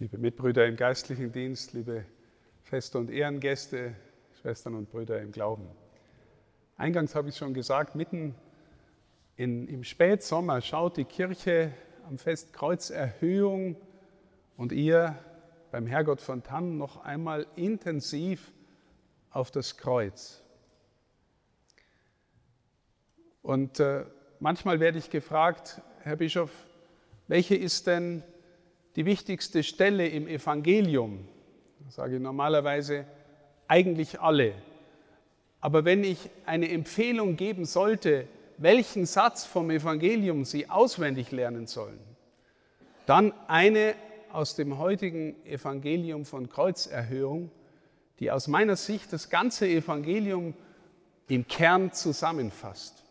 Liebe Mitbrüder im geistlichen Dienst, liebe Feste und Ehrengäste, Schwestern und Brüder im Glauben. Eingangs habe ich schon gesagt, mitten in, im Spätsommer schaut die Kirche am Fest Kreuzerhöhung und ihr beim Herrgott von Tannen noch einmal intensiv auf das Kreuz. Und äh, manchmal werde ich gefragt, Herr Bischof, welche ist denn die wichtigste Stelle im Evangelium? Sage ich normalerweise eigentlich alle. Aber wenn ich eine Empfehlung geben sollte, welchen Satz vom Evangelium Sie auswendig lernen sollen, dann eine aus dem heutigen Evangelium von Kreuzerhöhung, die aus meiner Sicht das ganze Evangelium im Kern zusammenfasst.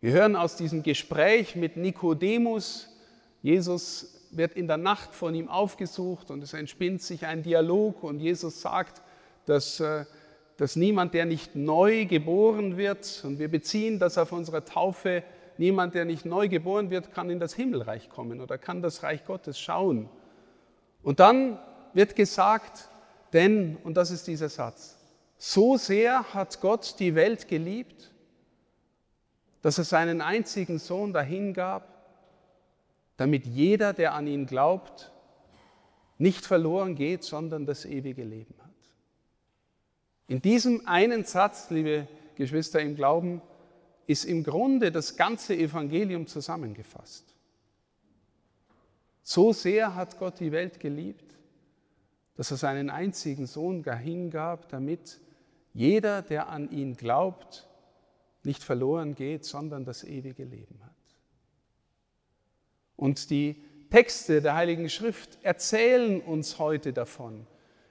Wir hören aus diesem Gespräch mit Nikodemus, Jesus wird in der Nacht von ihm aufgesucht und es entspinnt sich ein Dialog und Jesus sagt, dass, äh, dass niemand, der nicht neu geboren wird, und wir beziehen das auf unsere Taufe, niemand, der nicht neu geboren wird, kann in das Himmelreich kommen oder kann das Reich Gottes schauen. Und dann wird gesagt, denn, und das ist dieser Satz, so sehr hat Gott die Welt geliebt, dass er seinen einzigen Sohn dahingab, damit jeder, der an ihn glaubt, nicht verloren geht, sondern das ewige Leben hat. In diesem einen Satz, liebe Geschwister im Glauben, ist im Grunde das ganze Evangelium zusammengefasst. So sehr hat Gott die Welt geliebt, dass er seinen einzigen Sohn hingab, damit jeder, der an ihn glaubt, nicht verloren geht, sondern das ewige Leben hat. Und die Texte der Heiligen Schrift erzählen uns heute davon.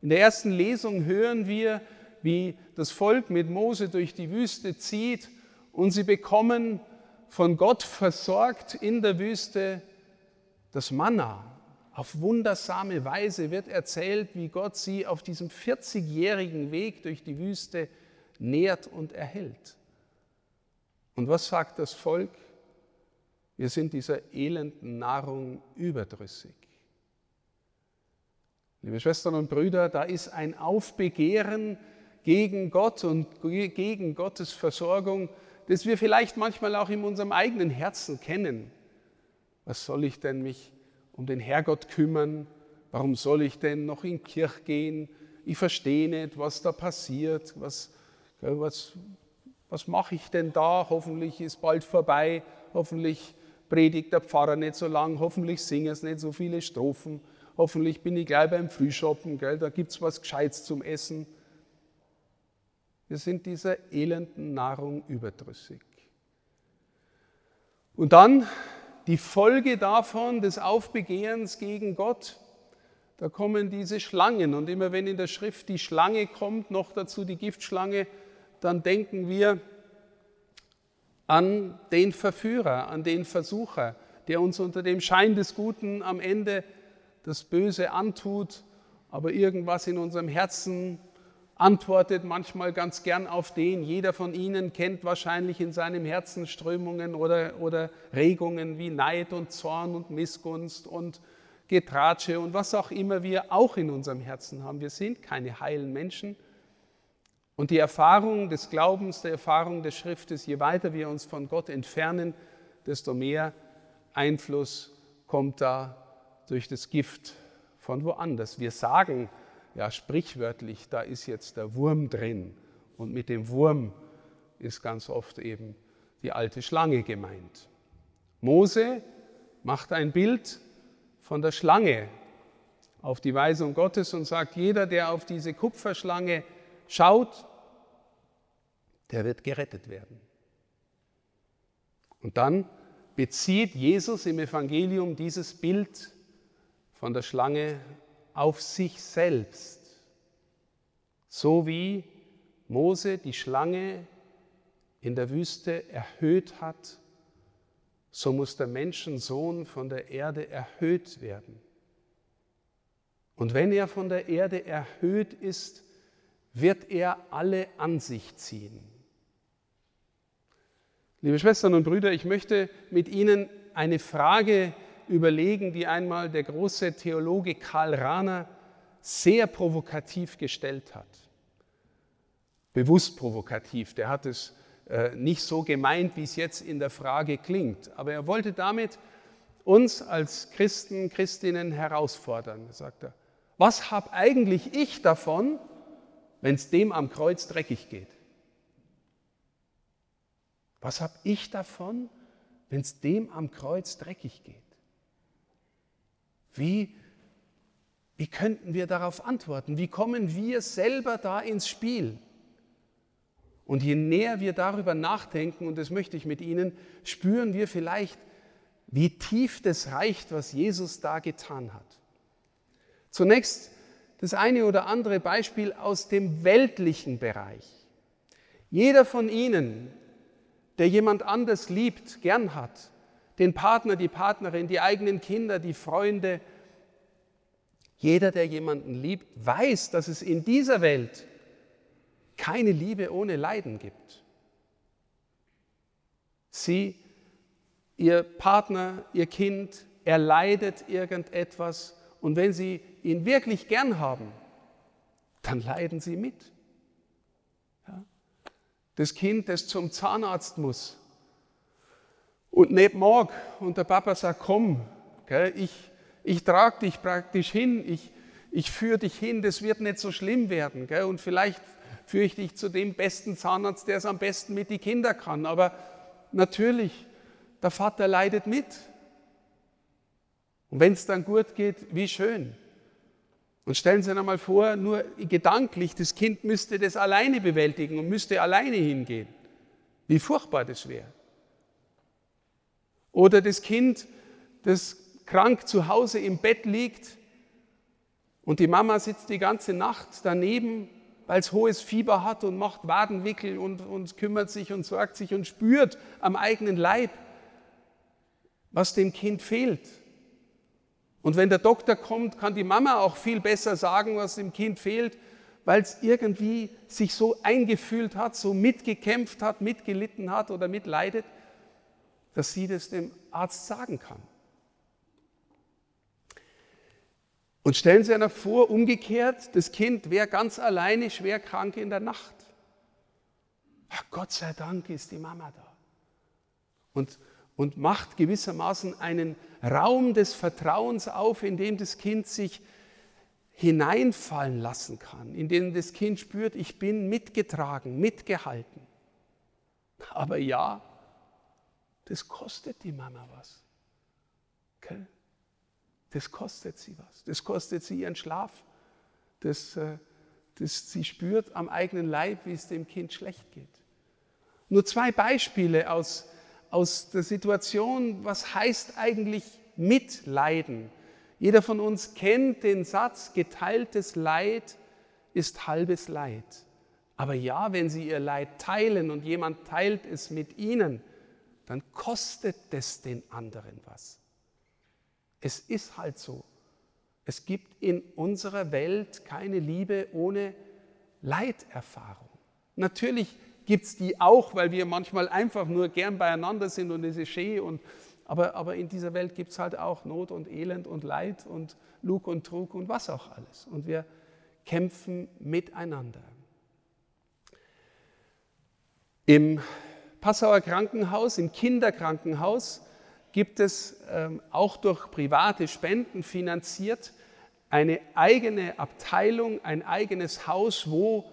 In der ersten Lesung hören wir, wie das Volk mit Mose durch die Wüste zieht und sie bekommen von Gott versorgt in der Wüste das Manna. Auf wundersame Weise wird erzählt, wie Gott sie auf diesem 40-jährigen Weg durch die Wüste nährt und erhält. Und was sagt das Volk? Wir sind dieser elenden Nahrung überdrüssig. Liebe Schwestern und Brüder, da ist ein Aufbegehren gegen Gott und gegen Gottes Versorgung, das wir vielleicht manchmal auch in unserem eigenen Herzen kennen. Was soll ich denn mich um den Herrgott kümmern? Warum soll ich denn noch in Kirche gehen? Ich verstehe nicht, was da passiert. Was, was, was mache ich denn da? Hoffentlich ist bald vorbei. Hoffentlich predigt der Pfarrer nicht so lang, hoffentlich singen es nicht so viele Strophen, hoffentlich bin ich gleich beim Frühschoppen, gell, da gibt es was Gescheites zum Essen. Wir sind dieser elenden Nahrung überdrüssig. Und dann die Folge davon, des Aufbegehrens gegen Gott, da kommen diese Schlangen. Und immer wenn in der Schrift die Schlange kommt, noch dazu die Giftschlange, dann denken wir, an den Verführer, an den Versucher, der uns unter dem Schein des Guten am Ende das Böse antut, aber irgendwas in unserem Herzen antwortet manchmal ganz gern auf den. Jeder von Ihnen kennt wahrscheinlich in seinem Herzen Strömungen oder, oder Regungen wie Neid und Zorn und Missgunst und Getratsche und was auch immer wir auch in unserem Herzen haben. Wir sind keine heilen Menschen, und die Erfahrung des Glaubens, der Erfahrung der Schrift ist, je weiter wir uns von Gott entfernen, desto mehr Einfluss kommt da durch das Gift von woanders. Wir sagen ja sprichwörtlich, da ist jetzt der Wurm drin. Und mit dem Wurm ist ganz oft eben die alte Schlange gemeint. Mose macht ein Bild von der Schlange auf die Weisung Gottes und sagt, jeder, der auf diese Kupferschlange schaut, der wird gerettet werden. Und dann bezieht Jesus im Evangelium dieses Bild von der Schlange auf sich selbst. So wie Mose die Schlange in der Wüste erhöht hat, so muss der Menschensohn von der Erde erhöht werden. Und wenn er von der Erde erhöht ist, wird er alle an sich ziehen. Liebe Schwestern und Brüder, ich möchte mit Ihnen eine Frage überlegen, die einmal der große Theologe Karl Rahner sehr provokativ gestellt hat. Bewusst provokativ. Der hat es äh, nicht so gemeint, wie es jetzt in der Frage klingt. Aber er wollte damit uns als Christen, Christinnen herausfordern. Sagt er, was habe eigentlich ich davon, wenn es dem am Kreuz dreckig geht? Was habe ich davon, wenn es dem am Kreuz dreckig geht? Wie, wie könnten wir darauf antworten? Wie kommen wir selber da ins Spiel? Und je näher wir darüber nachdenken, und das möchte ich mit Ihnen, spüren wir vielleicht, wie tief das reicht, was Jesus da getan hat. Zunächst das eine oder andere Beispiel aus dem weltlichen Bereich. Jeder von Ihnen, der jemand anders liebt, gern hat, den Partner, die Partnerin, die eigenen Kinder, die Freunde, jeder, der jemanden liebt, weiß, dass es in dieser Welt keine Liebe ohne Leiden gibt. Sie, Ihr Partner, Ihr Kind, er leidet irgendetwas und wenn Sie ihn wirklich gern haben, dann leiden Sie mit. Das Kind, das zum Zahnarzt muss und nicht mag und der Papa sagt, komm, gell, ich, ich trage dich praktisch hin, ich, ich führe dich hin, das wird nicht so schlimm werden. Gell, und vielleicht führe ich dich zu dem besten Zahnarzt, der es am besten mit den Kindern kann. Aber natürlich, der Vater leidet mit. Und wenn es dann gut geht, wie schön. Und stellen Sie sich einmal vor, nur gedanklich, das Kind müsste das alleine bewältigen und müsste alleine hingehen. Wie furchtbar das wäre. Oder das Kind, das krank zu Hause im Bett liegt und die Mama sitzt die ganze Nacht daneben weil es hohes Fieber hat und macht Wadenwickel und, und kümmert sich und sorgt sich und spürt am eigenen Leib, was dem Kind fehlt. Und wenn der Doktor kommt, kann die Mama auch viel besser sagen, was dem Kind fehlt, weil es irgendwie sich so eingefühlt hat, so mitgekämpft hat, mitgelitten hat oder mitleidet, dass sie das dem Arzt sagen kann. Und stellen Sie sich vor, umgekehrt, das Kind wäre ganz alleine schwer krank in der Nacht. Ach, Gott sei Dank ist die Mama da. Und, und macht gewissermaßen einen Raum des Vertrauens auf, in dem das Kind sich hineinfallen lassen kann, in dem das Kind spürt, ich bin mitgetragen, mitgehalten. Aber ja, das kostet die Mama was. Okay? das kostet sie was. Das kostet sie ihren Schlaf. Das, äh, das, sie spürt am eigenen Leib, wie es dem Kind schlecht geht. Nur zwei Beispiele aus, aus der Situation, was heißt eigentlich mitleiden. Jeder von uns kennt den Satz, geteiltes Leid ist halbes Leid. Aber ja, wenn Sie Ihr Leid teilen und jemand teilt es mit Ihnen, dann kostet es den anderen was. Es ist halt so. Es gibt in unserer Welt keine Liebe ohne Leiterfahrung. Natürlich gibt es die auch, weil wir manchmal einfach nur gern beieinander sind und es ist schön. Und, aber, aber in dieser Welt gibt es halt auch Not und Elend und Leid und Lug und Trug und was auch alles. Und wir kämpfen miteinander. Im Passauer Krankenhaus, im Kinderkrankenhaus, gibt es ähm, auch durch private Spenden finanziert eine eigene Abteilung, ein eigenes Haus, wo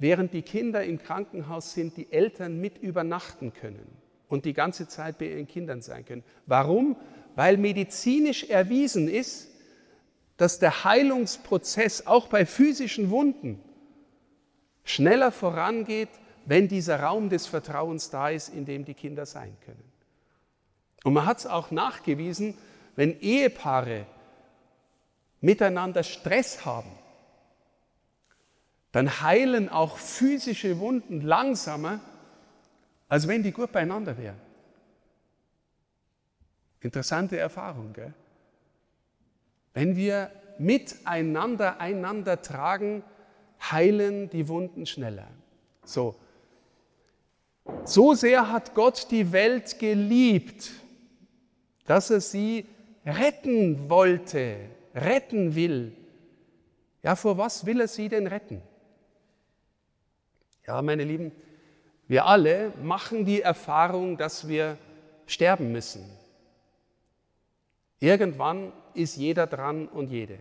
während die Kinder im Krankenhaus sind, die Eltern mit übernachten können und die ganze Zeit bei ihren Kindern sein können. Warum? Weil medizinisch erwiesen ist, dass der Heilungsprozess auch bei physischen Wunden schneller vorangeht, wenn dieser Raum des Vertrauens da ist, in dem die Kinder sein können. Und man hat es auch nachgewiesen, wenn Ehepaare miteinander Stress haben, dann heilen auch physische Wunden langsamer, als wenn die gut beieinander wären. Interessante Erfahrung, gell? Wenn wir miteinander einander tragen, heilen die Wunden schneller. So. So sehr hat Gott die Welt geliebt, dass er sie retten wollte, retten will. Ja, vor was will er sie denn retten? Ja, meine Lieben, wir alle machen die Erfahrung, dass wir sterben müssen. Irgendwann ist jeder dran und jede.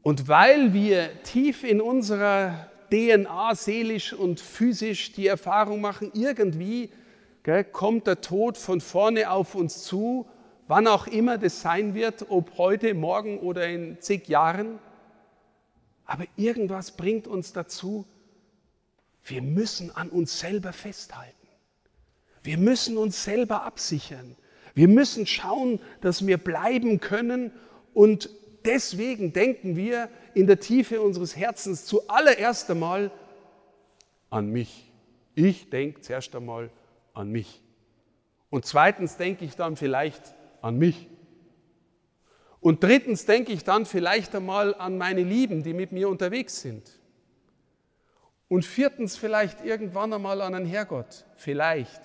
Und weil wir tief in unserer DNA seelisch und physisch die Erfahrung machen, irgendwie gell, kommt der Tod von vorne auf uns zu, wann auch immer das sein wird, ob heute, morgen oder in zig Jahren. Aber irgendwas bringt uns dazu, wir müssen an uns selber festhalten. Wir müssen uns selber absichern. Wir müssen schauen, dass wir bleiben können und deswegen denken wir in der Tiefe unseres Herzens zuallererst einmal an mich. Ich denke zuerst einmal an mich. Und zweitens denke ich dann vielleicht an mich. Und drittens denke ich dann vielleicht einmal an meine Lieben, die mit mir unterwegs sind. Und viertens vielleicht irgendwann einmal an einen Herrgott. Vielleicht.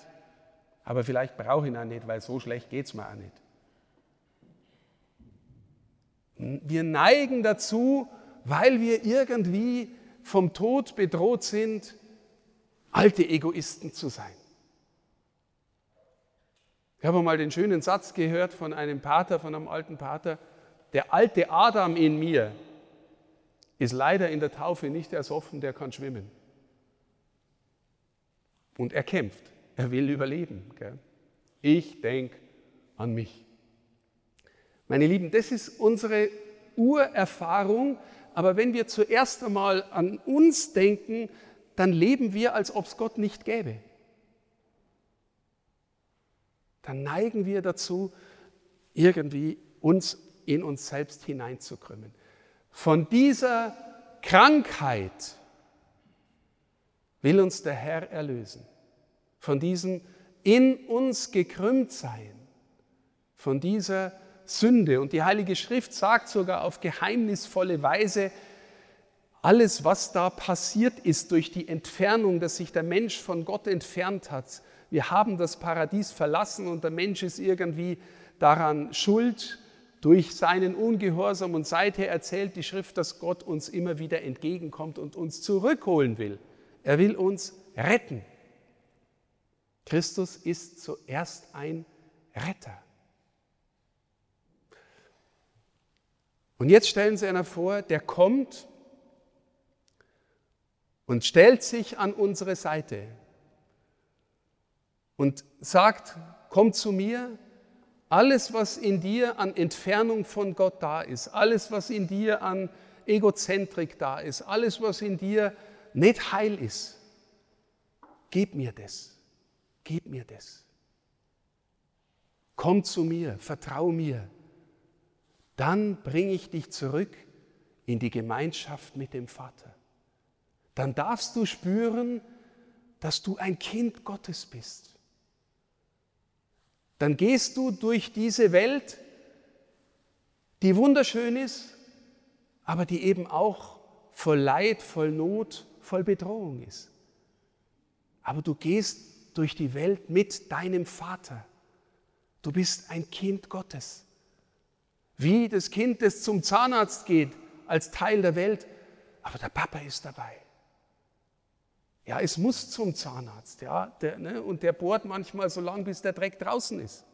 Aber vielleicht brauche ich ihn auch nicht, weil so schlecht geht es mir auch nicht. Wir neigen dazu, weil wir irgendwie vom Tod bedroht sind, alte Egoisten zu sein. Ich habe mal den schönen Satz gehört von einem Pater, von einem alten Pater, der alte Adam in mir ist leider in der Taufe nicht ersoffen, der kann schwimmen. Und er kämpft, er will überleben. Gell? Ich denke an mich. Meine Lieben, das ist unsere Urerfahrung, aber wenn wir zuerst einmal an uns denken, dann leben wir, als ob es Gott nicht gäbe. Dann neigen wir dazu, irgendwie uns in uns selbst hineinzukrümmen. Von dieser Krankheit will uns der Herr erlösen. Von diesem in uns gekrümmt sein. Von dieser Sünde. Und die Heilige Schrift sagt sogar auf geheimnisvolle Weise, alles, was da passiert ist durch die Entfernung, dass sich der Mensch von Gott entfernt hat. Wir haben das Paradies verlassen und der Mensch ist irgendwie daran schuld durch seinen Ungehorsam. Und seither erzählt die Schrift, dass Gott uns immer wieder entgegenkommt und uns zurückholen will. Er will uns retten. Christus ist zuerst ein Retter. Und jetzt stellen Sie einer vor, der kommt und stellt sich an unsere Seite und sagt, komm zu mir, alles, was in dir an Entfernung von Gott da ist, alles, was in dir an Egozentrik da ist, alles, was in dir nicht heil ist, gib mir das, gib mir das. Komm zu mir, vertrau mir, dann bringe ich dich zurück in die Gemeinschaft mit dem Vater. Dann darfst du spüren, dass du ein Kind Gottes bist. Dann gehst du durch diese Welt, die wunderschön ist, aber die eben auch voll Leid, voll Not, voll Bedrohung ist. Aber du gehst durch die Welt mit deinem Vater. Du bist ein Kind Gottes wie das Kind, das zum Zahnarzt geht, als Teil der Welt, aber der Papa ist dabei. Ja, es muss zum Zahnarzt, ja, der, ne, und der bohrt manchmal so lange, bis der Dreck draußen ist.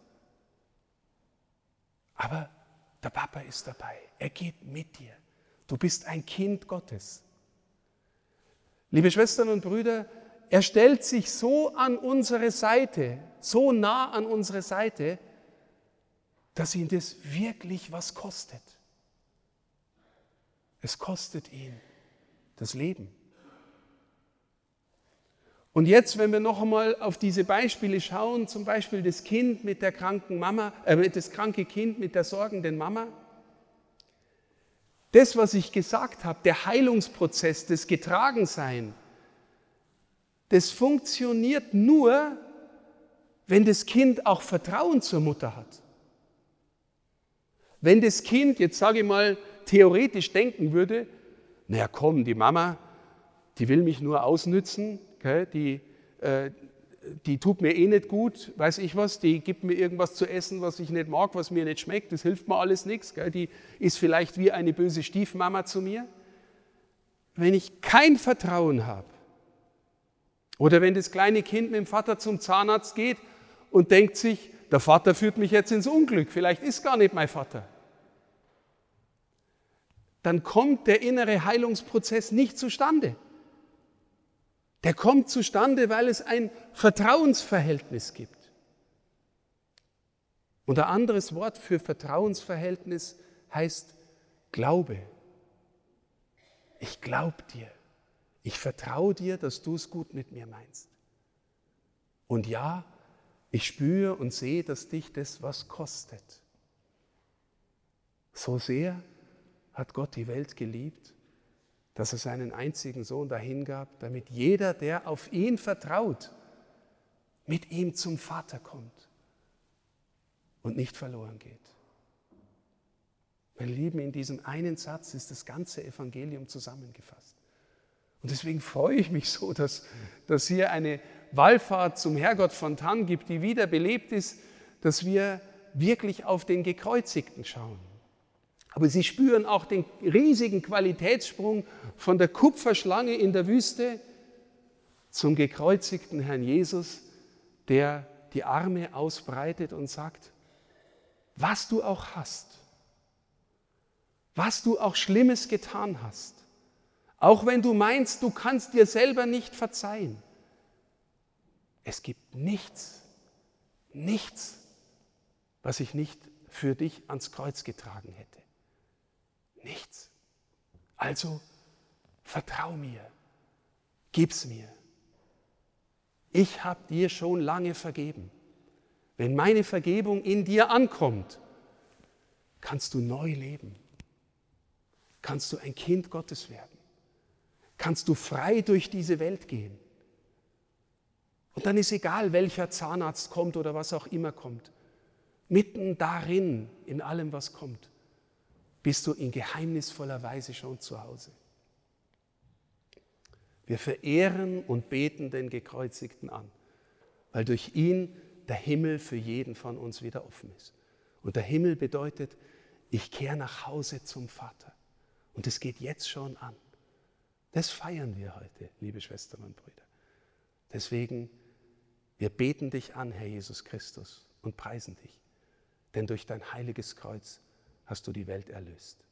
Aber der Papa ist dabei, er geht mit dir. Du bist ein Kind Gottes. Liebe Schwestern und Brüder, er stellt sich so an unsere Seite, so nah an unsere Seite, dass ihn das wirklich was kostet. Es kostet ihn das Leben. Und jetzt, wenn wir noch einmal auf diese Beispiele schauen, zum Beispiel das Kind mit der kranken Mama, äh, das kranke Kind mit der sorgenden Mama, das, was ich gesagt habe, der Heilungsprozess, das Getragensein, das funktioniert nur, wenn das Kind auch Vertrauen zur Mutter hat. Wenn das Kind, jetzt sage ich mal, theoretisch denken würde, naja komm, die Mama, die will mich nur ausnützen, okay, die, äh, die tut mir eh nicht gut, weiß ich was, die gibt mir irgendwas zu essen, was ich nicht mag, was mir nicht schmeckt, das hilft mir alles nichts. Die ist vielleicht wie eine böse Stiefmama zu mir. Wenn ich kein Vertrauen habe, oder wenn das kleine Kind mit dem Vater zum Zahnarzt geht und denkt sich, der Vater führt mich jetzt ins Unglück, vielleicht ist gar nicht mein Vater, dann kommt der innere Heilungsprozess nicht zustande. Der kommt zustande, weil es ein Vertrauensverhältnis gibt. Und ein anderes Wort für Vertrauensverhältnis heißt Glaube. Ich glaube dir. Ich vertraue dir, dass du es gut mit mir meinst. Und ja, ich spüre und sehe, dass dich das was kostet. So sehr hat Gott die Welt geliebt, dass er seinen einzigen Sohn dahingab, damit jeder, der auf ihn vertraut, mit ihm zum Vater kommt und nicht verloren geht. Meine Lieben, in diesem einen Satz ist das ganze Evangelium zusammengefasst. Und deswegen freue ich mich so, dass, dass hier eine Wallfahrt zum Herrgott von Tann gibt, die wieder belebt ist, dass wir wirklich auf den Gekreuzigten schauen. Aber sie spüren auch den riesigen Qualitätssprung von der Kupferschlange in der Wüste zum gekreuzigten Herrn Jesus, der die Arme ausbreitet und sagt, was du auch hast, was du auch Schlimmes getan hast, auch wenn du meinst, du kannst dir selber nicht verzeihen, es gibt nichts, nichts, was ich nicht für dich ans Kreuz getragen hätte. Nichts. Also vertrau mir, gib's mir. Ich habe dir schon lange vergeben. Wenn meine Vergebung in dir ankommt, kannst du neu leben. Kannst du ein Kind Gottes werden. Kannst du frei durch diese Welt gehen. Und dann ist egal, welcher Zahnarzt kommt oder was auch immer kommt. Mitten darin, in allem, was kommt, bist du in geheimnisvoller Weise schon zu Hause. Wir verehren und beten den Gekreuzigten an, weil durch ihn der Himmel für jeden von uns wieder offen ist. Und der Himmel bedeutet, ich kehre nach Hause zum Vater. Und es geht jetzt schon an. Das feiern wir heute, liebe Schwestern und Brüder. Deswegen, wir beten dich an, Herr Jesus Christus, und preisen dich. Denn durch dein heiliges Kreuz hast du die Welt erlöst.